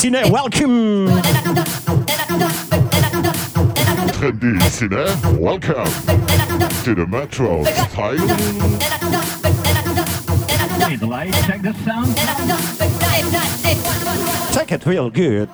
Ciné, welcome. Trendy Ciné, welcome to the Metro style. Hey, the light, check this sound. Take it real good.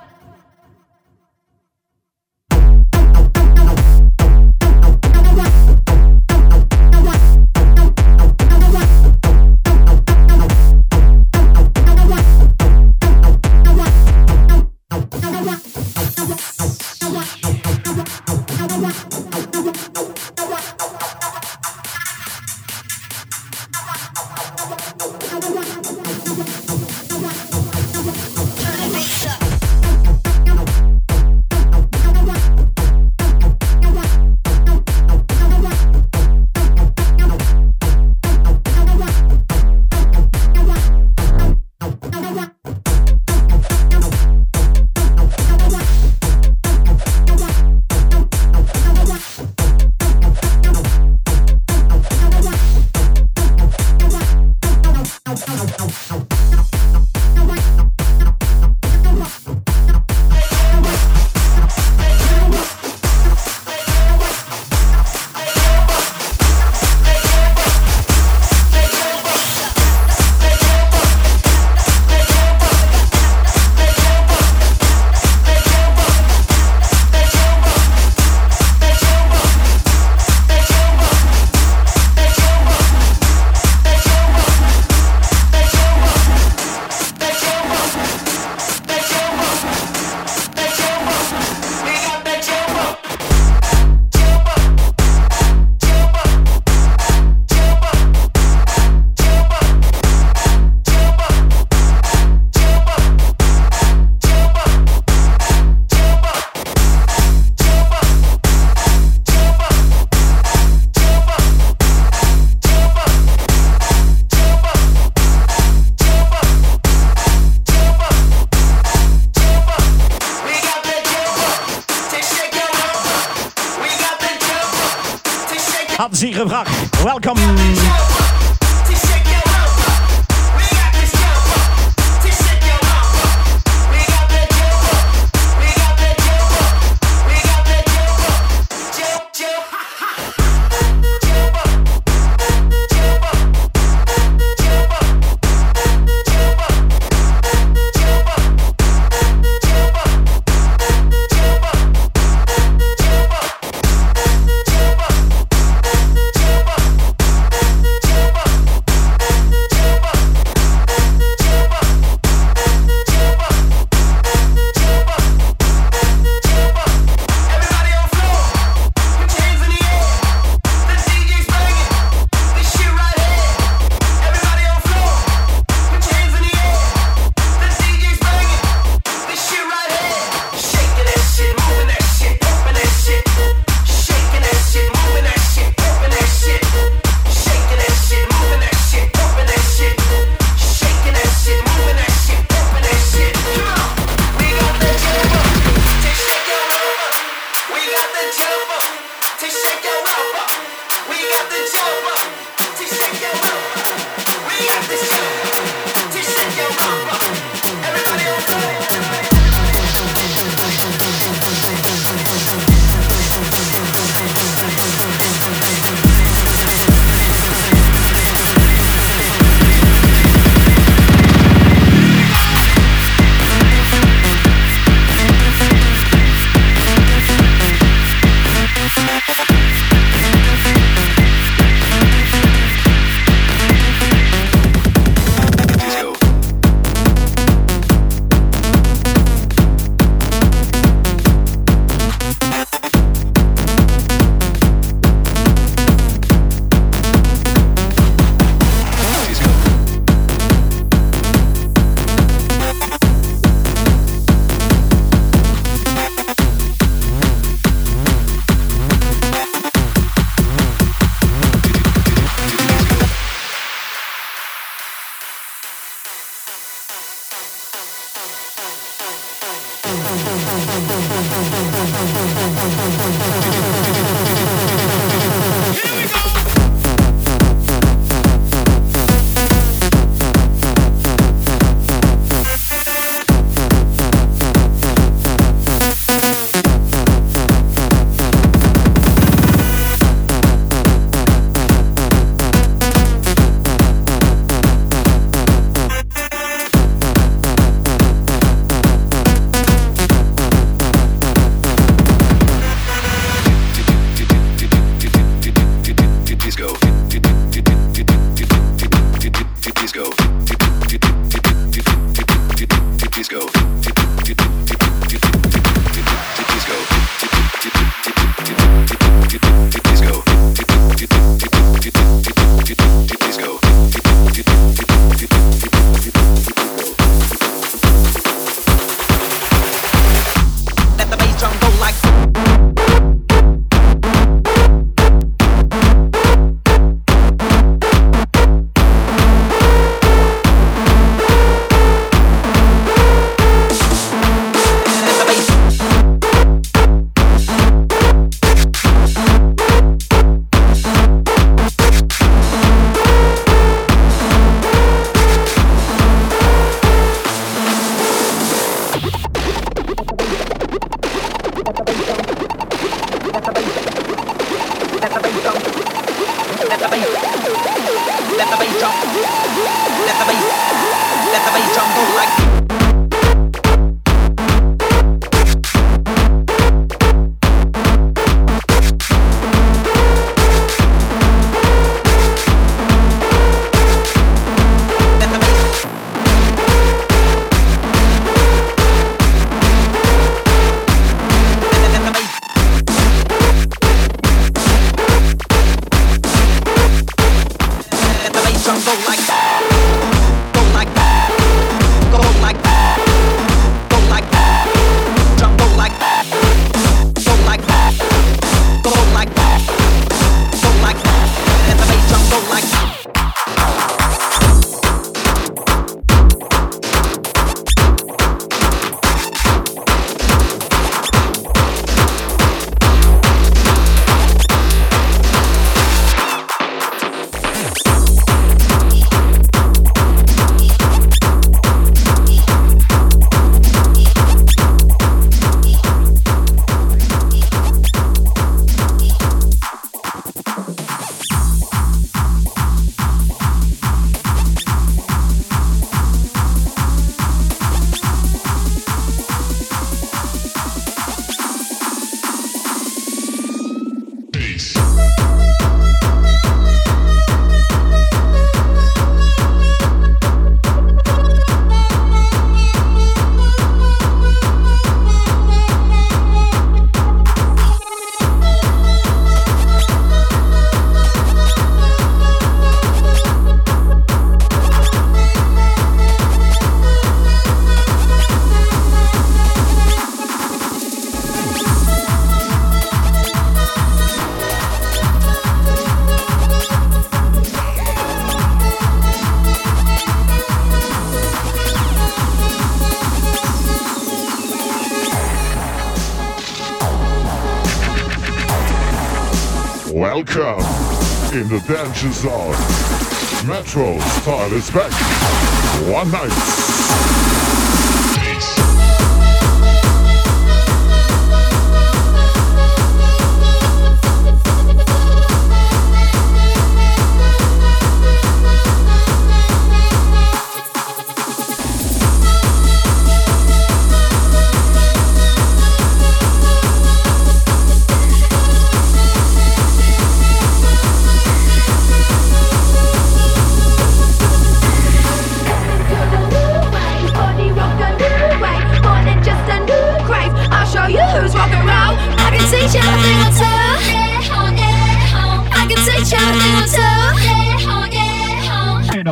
In the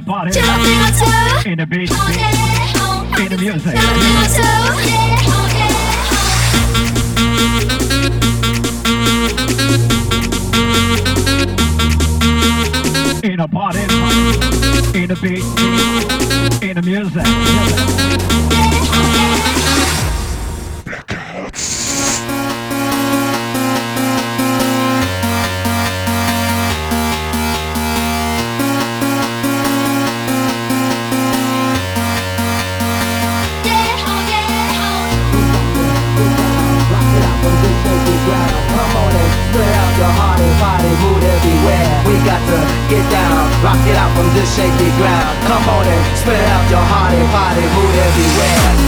body. In the beat. In the music. In a party, in the beat, in the music. Come on and spread out your heart and body, hood everywhere.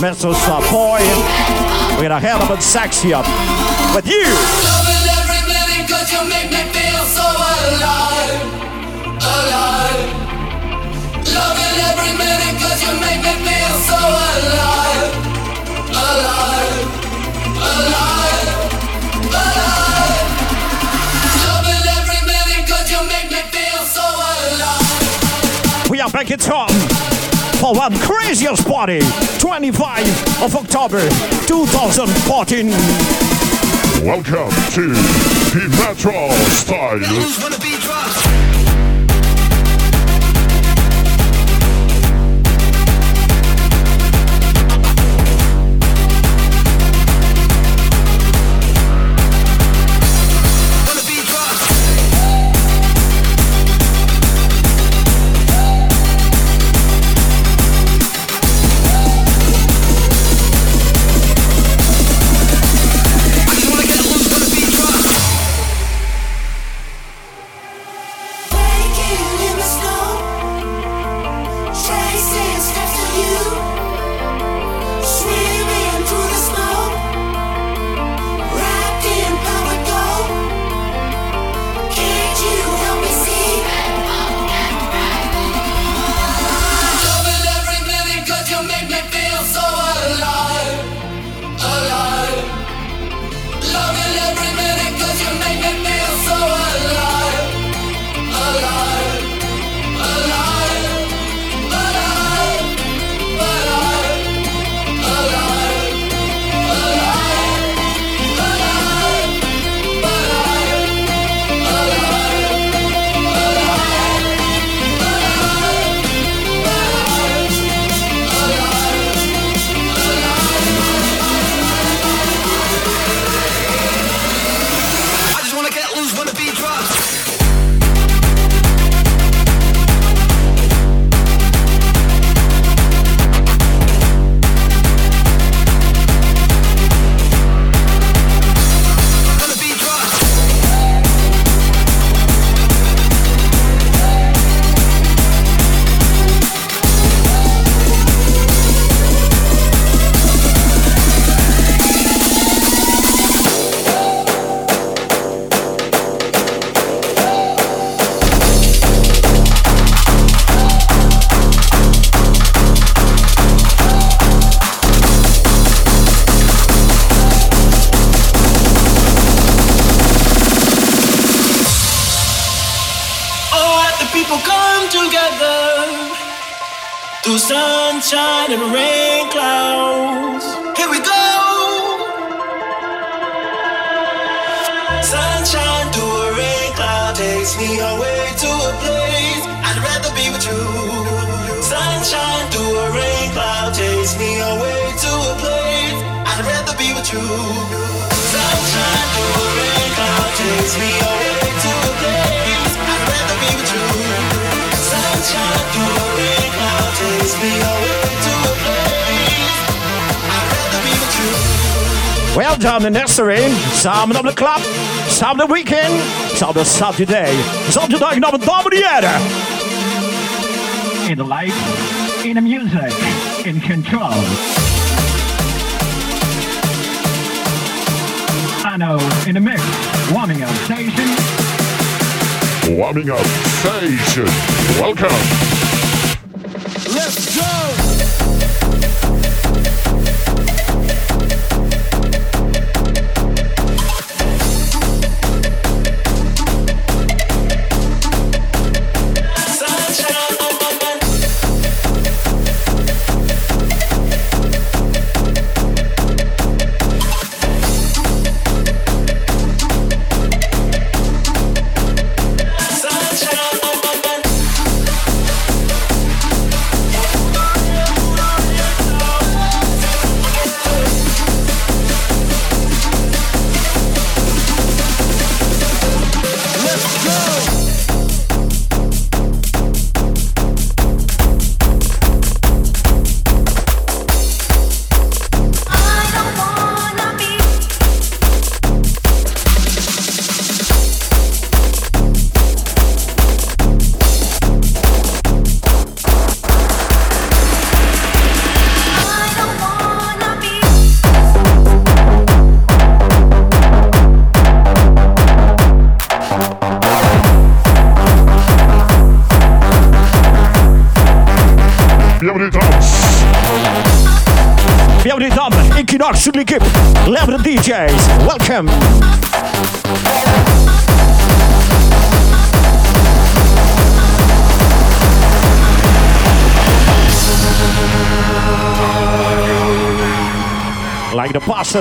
We're gonna of a sexy up with you. Loving every minute 'cause you make me feel so alive, alive. Loving every minute 'cause you make me feel so alive, alive, alive, alive. Loving every minute 'cause you make me feel so alive. We are back in town for one craziest party, 25 of October 2014. Welcome to the Metro Style Well done, the nursery. Samen op de klap. Samen de weekend. Samen de Saturday. Zaterdag naar de dames en heren. In the light, in the music, in control. Arno in the mix, warming up station. Warming up station. Welcome. Let's go.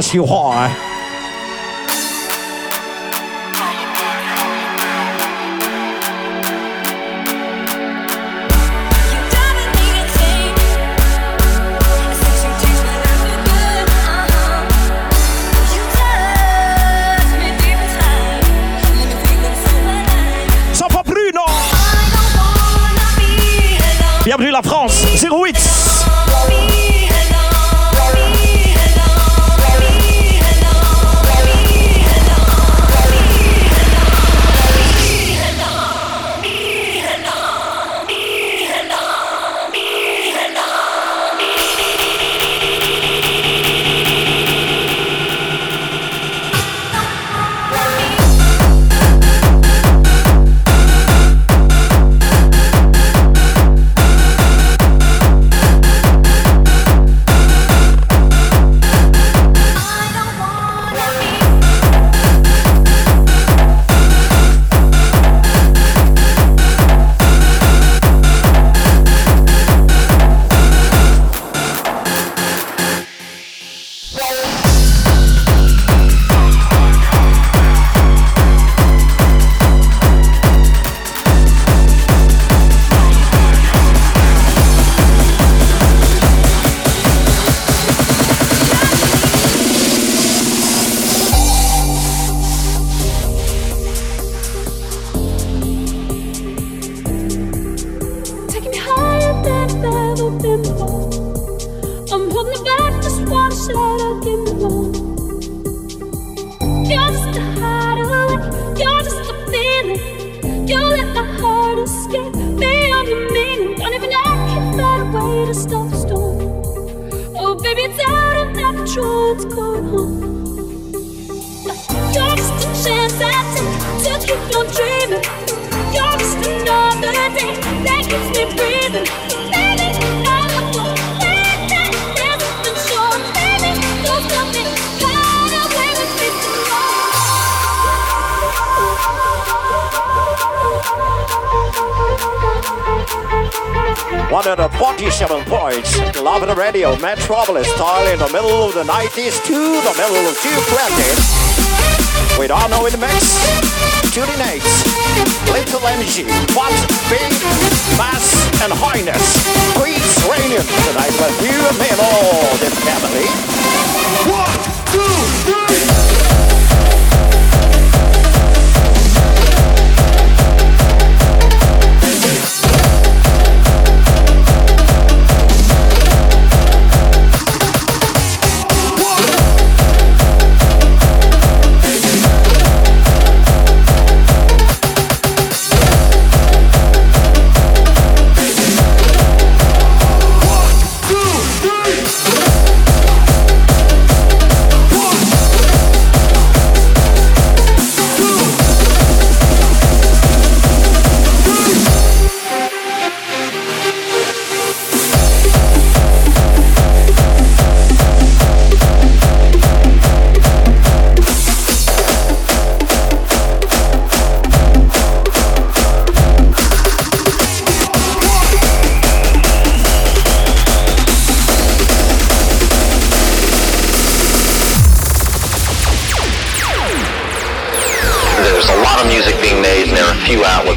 说话啊。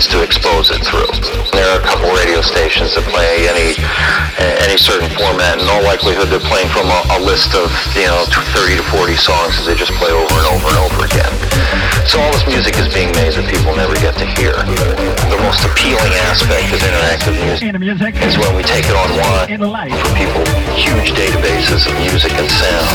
means to expose it through. There are a couple radio stations that play any any certain format. In all likelihood, they're playing from a, a list of you know 30 to 40 songs that they just play over and over and over again. So all this music is being made that people never get to hear. The most appealing aspect of interactive music is when we take it online for people huge databases of music and sound.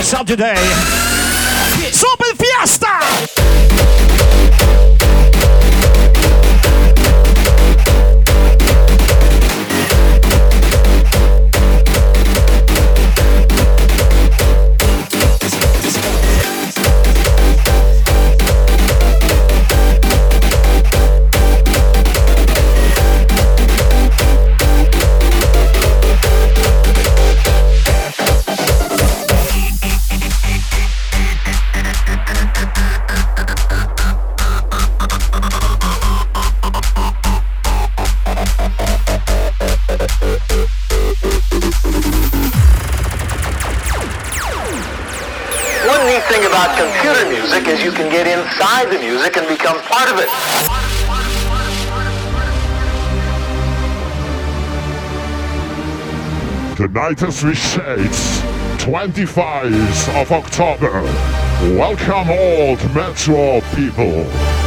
Yourself today. As we 25th of October. Welcome to Metro people.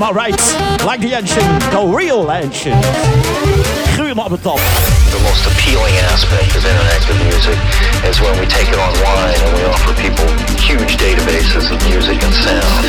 My rights. Like the ancient, the real ancient. Gruwel op het top. The most appealing aspect of interactive music is when we take it online and we offer people huge databases of music and sound.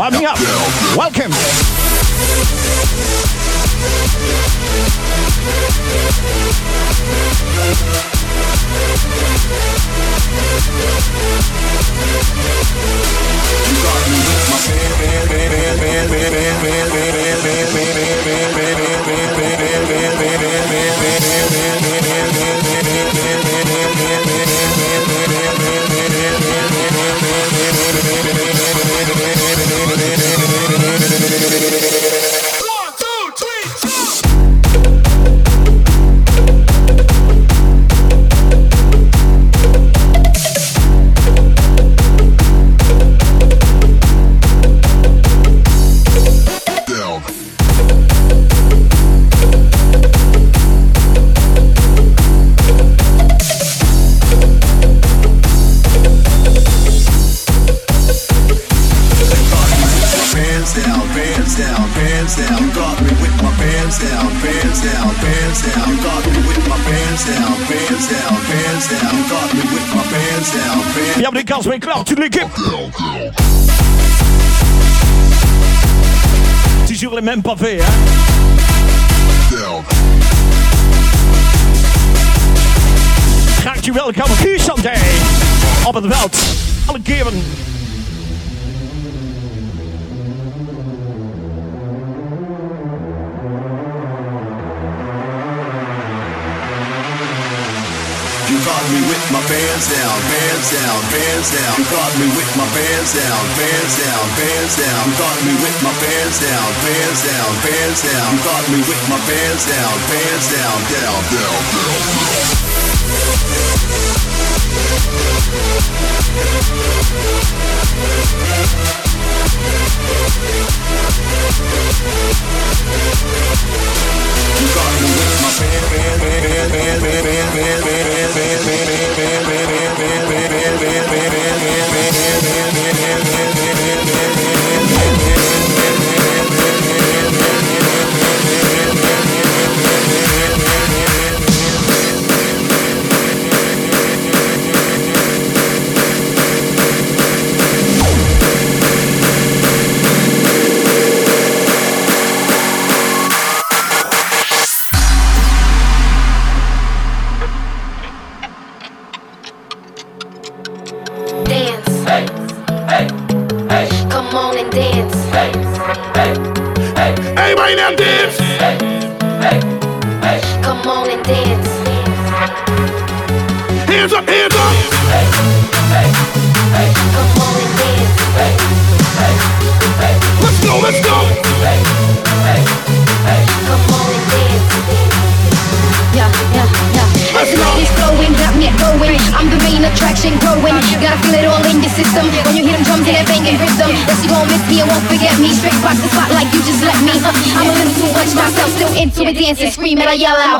Warming up. Welcome. with my bands down, bands down, bands down. You got me with my bands down, bands down, bands down. You got me with my bands down, bands down, bands down. You got me with my bands down, bands down, down, down, down. down. Yeah. primero allá.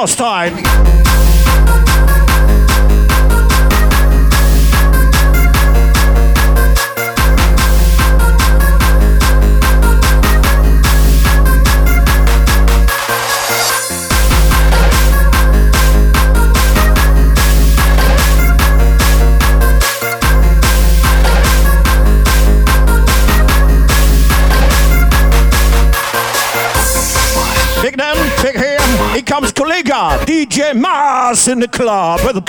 last time. In the club with the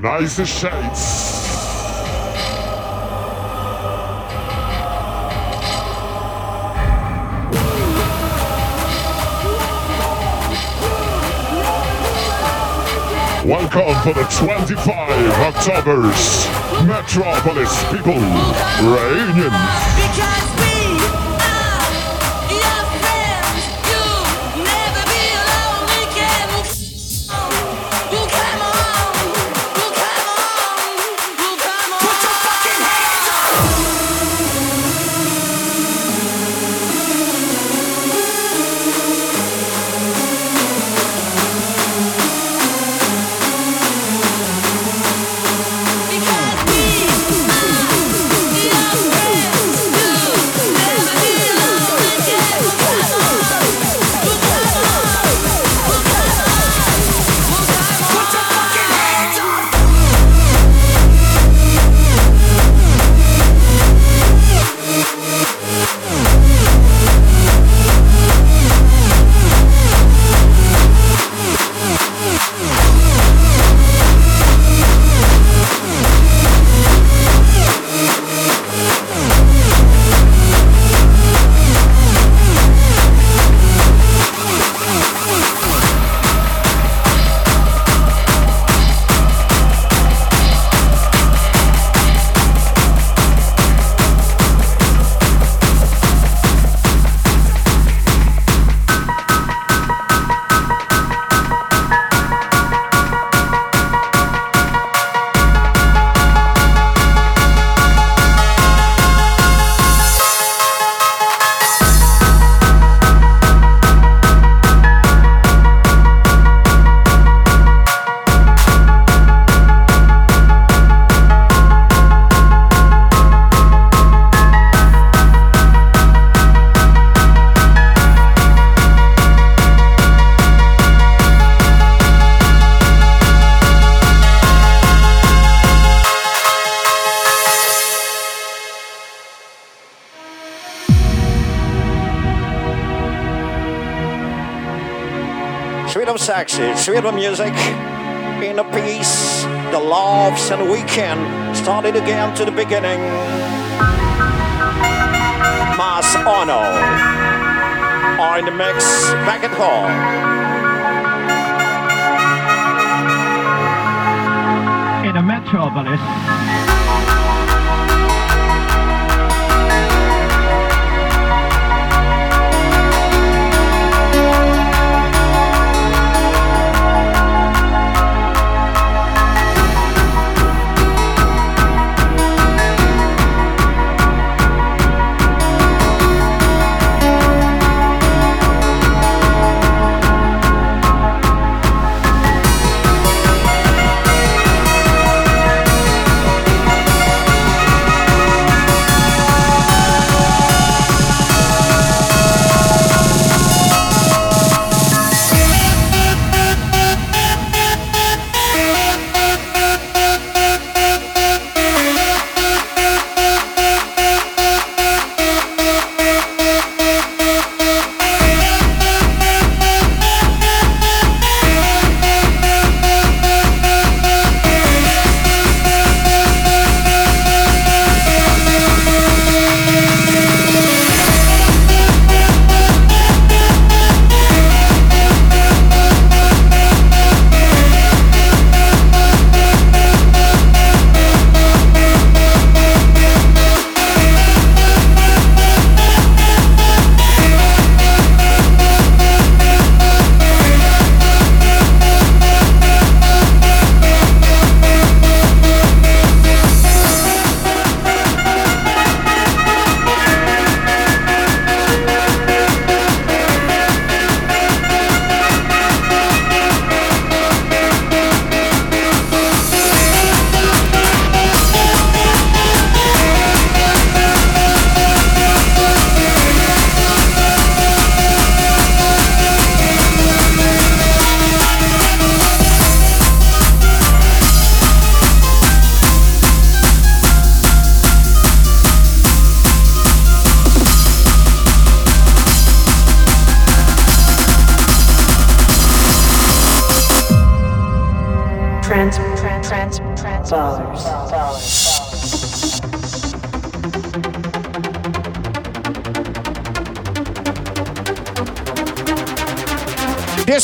Nicest shades. Welcome for the 25 October's Metropolis People Reunion. Sexy, sweet of music. In the peace, the loves and weekend. Started again to the beginning. Mass Arno. Are in the mix back at home. In a metropolis.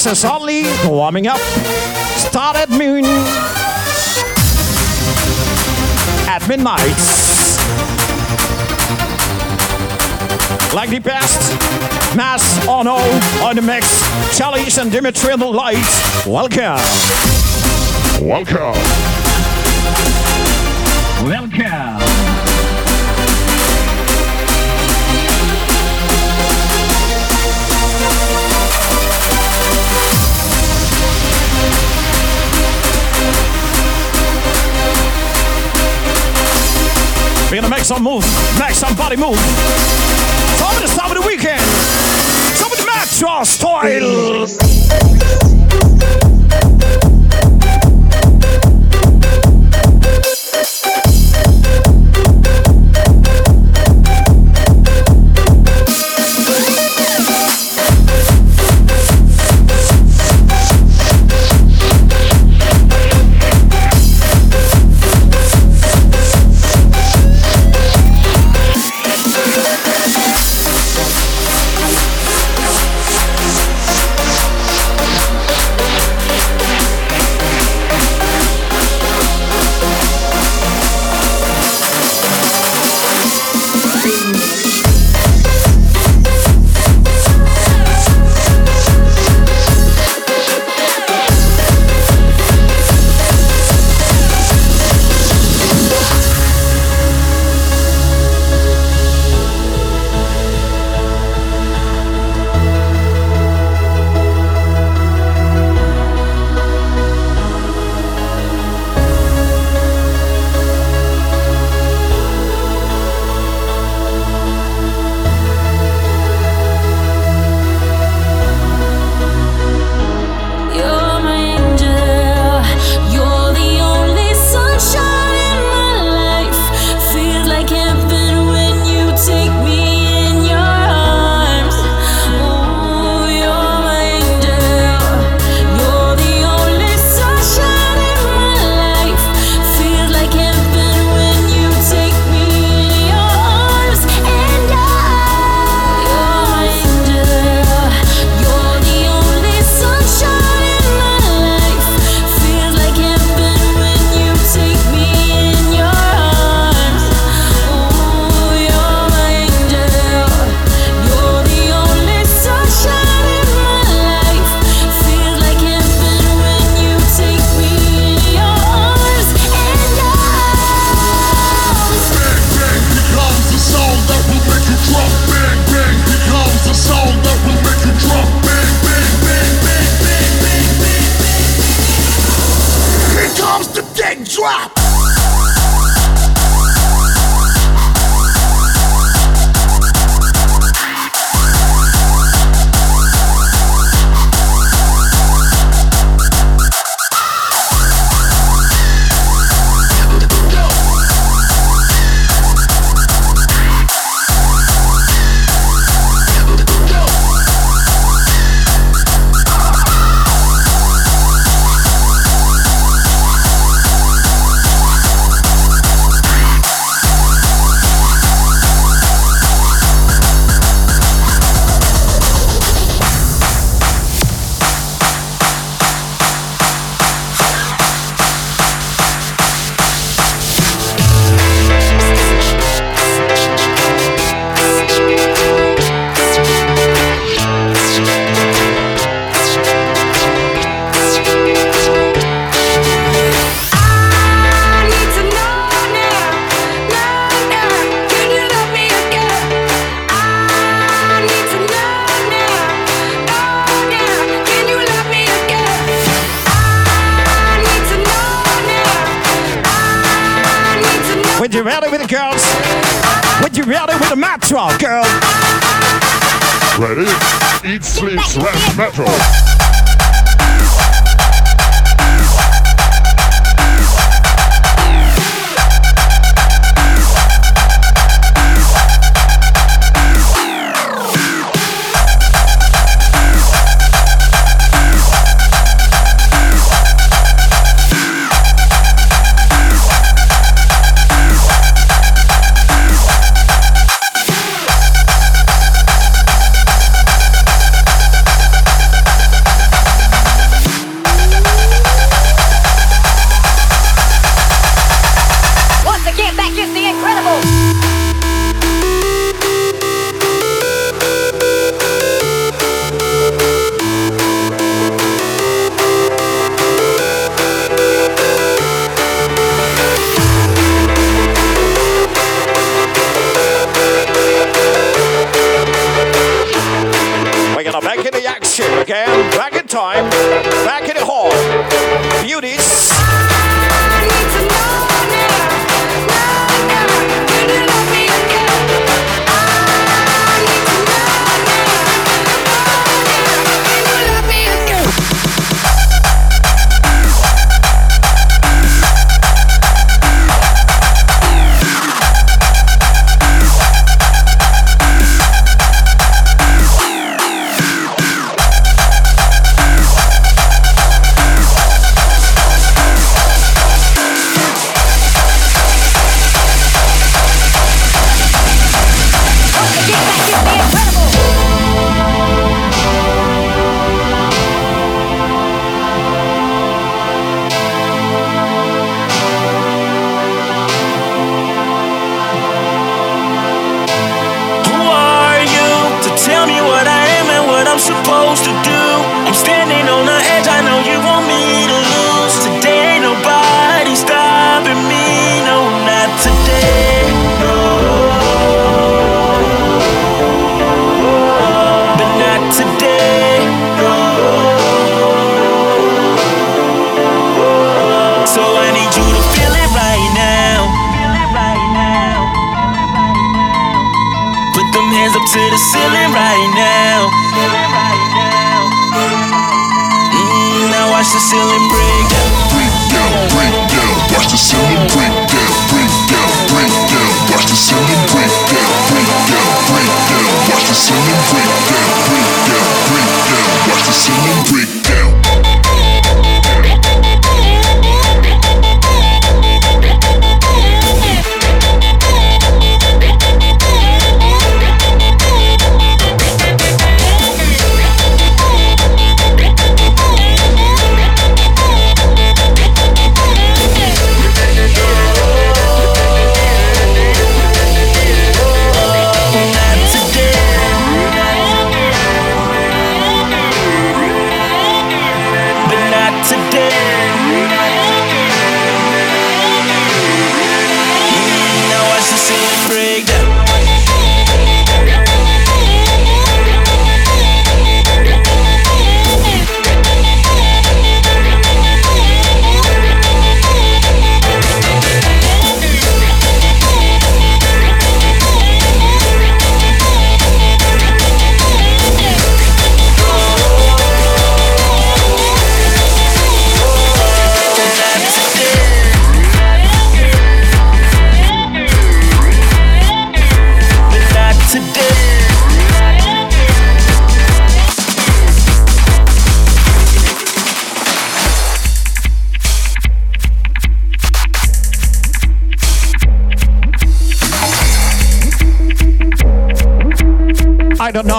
This is Ollie warming up. Start at noon. At midnight. Like the best, Mass Arno on the mix, Charlie's and Dimitri on the lights. Welcome. Welcome. We're gonna make some move, make some somebody move. of the start of the weekend. Some of the match style.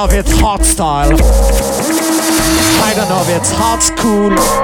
I don't know if it's hot style. I don't know if it's hot school.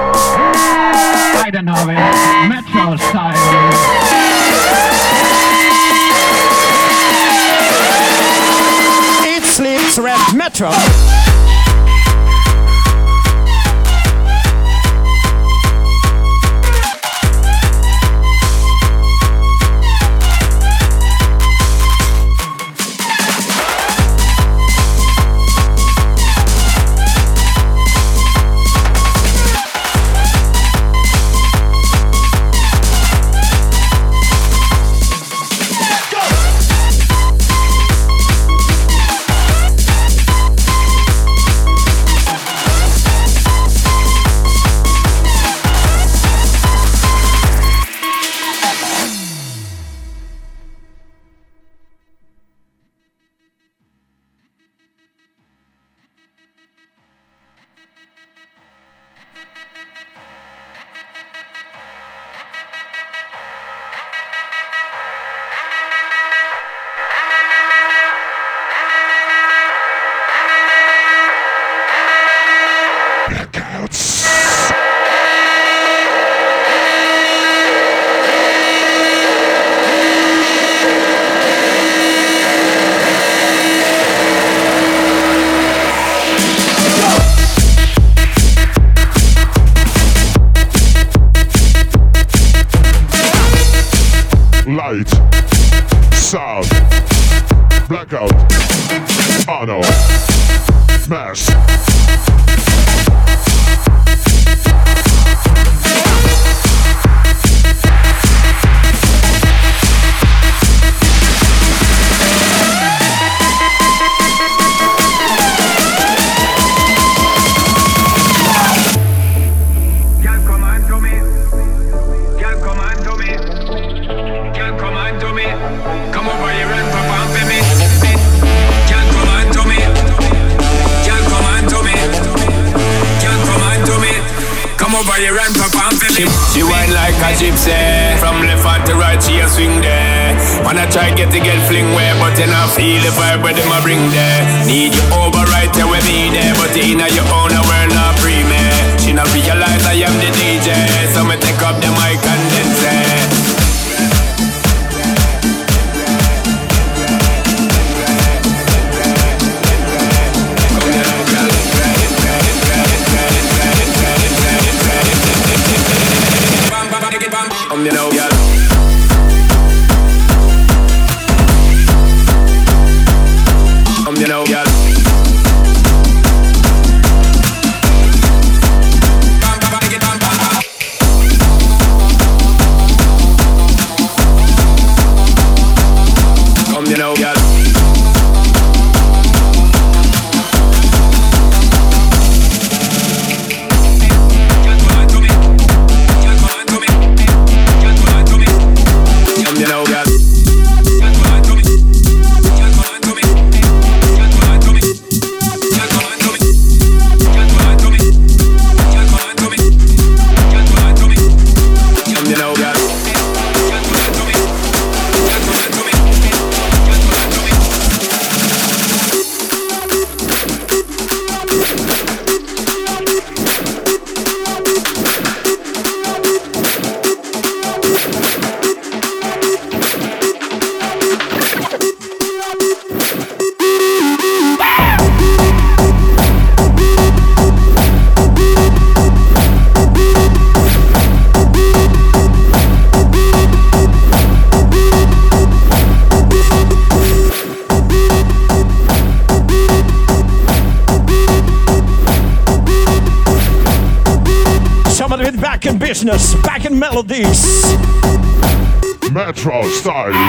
style.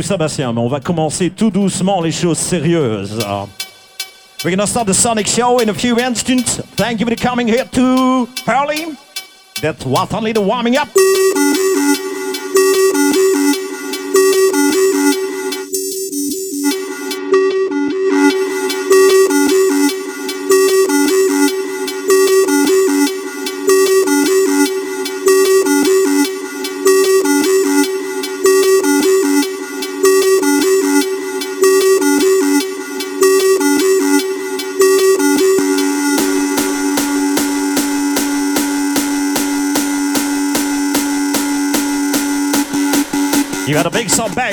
du mais on va commencer tout doucement les choses sérieuses. We're gonna start the Sonic Show in a few instants. Thank you for coming here to Pearly. That was only the warming up. a big sub back.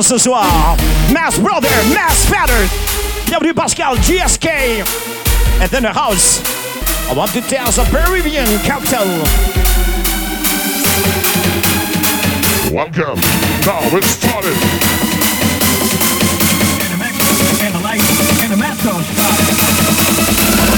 Pascal ce soir. Mass Brother, Mass Father. Bienvenue Pascal, GSK. And then the house. I want to tell the Peruvian cocktail. Welcome. Now it's started. And the lights and the mask on spot. T-shirt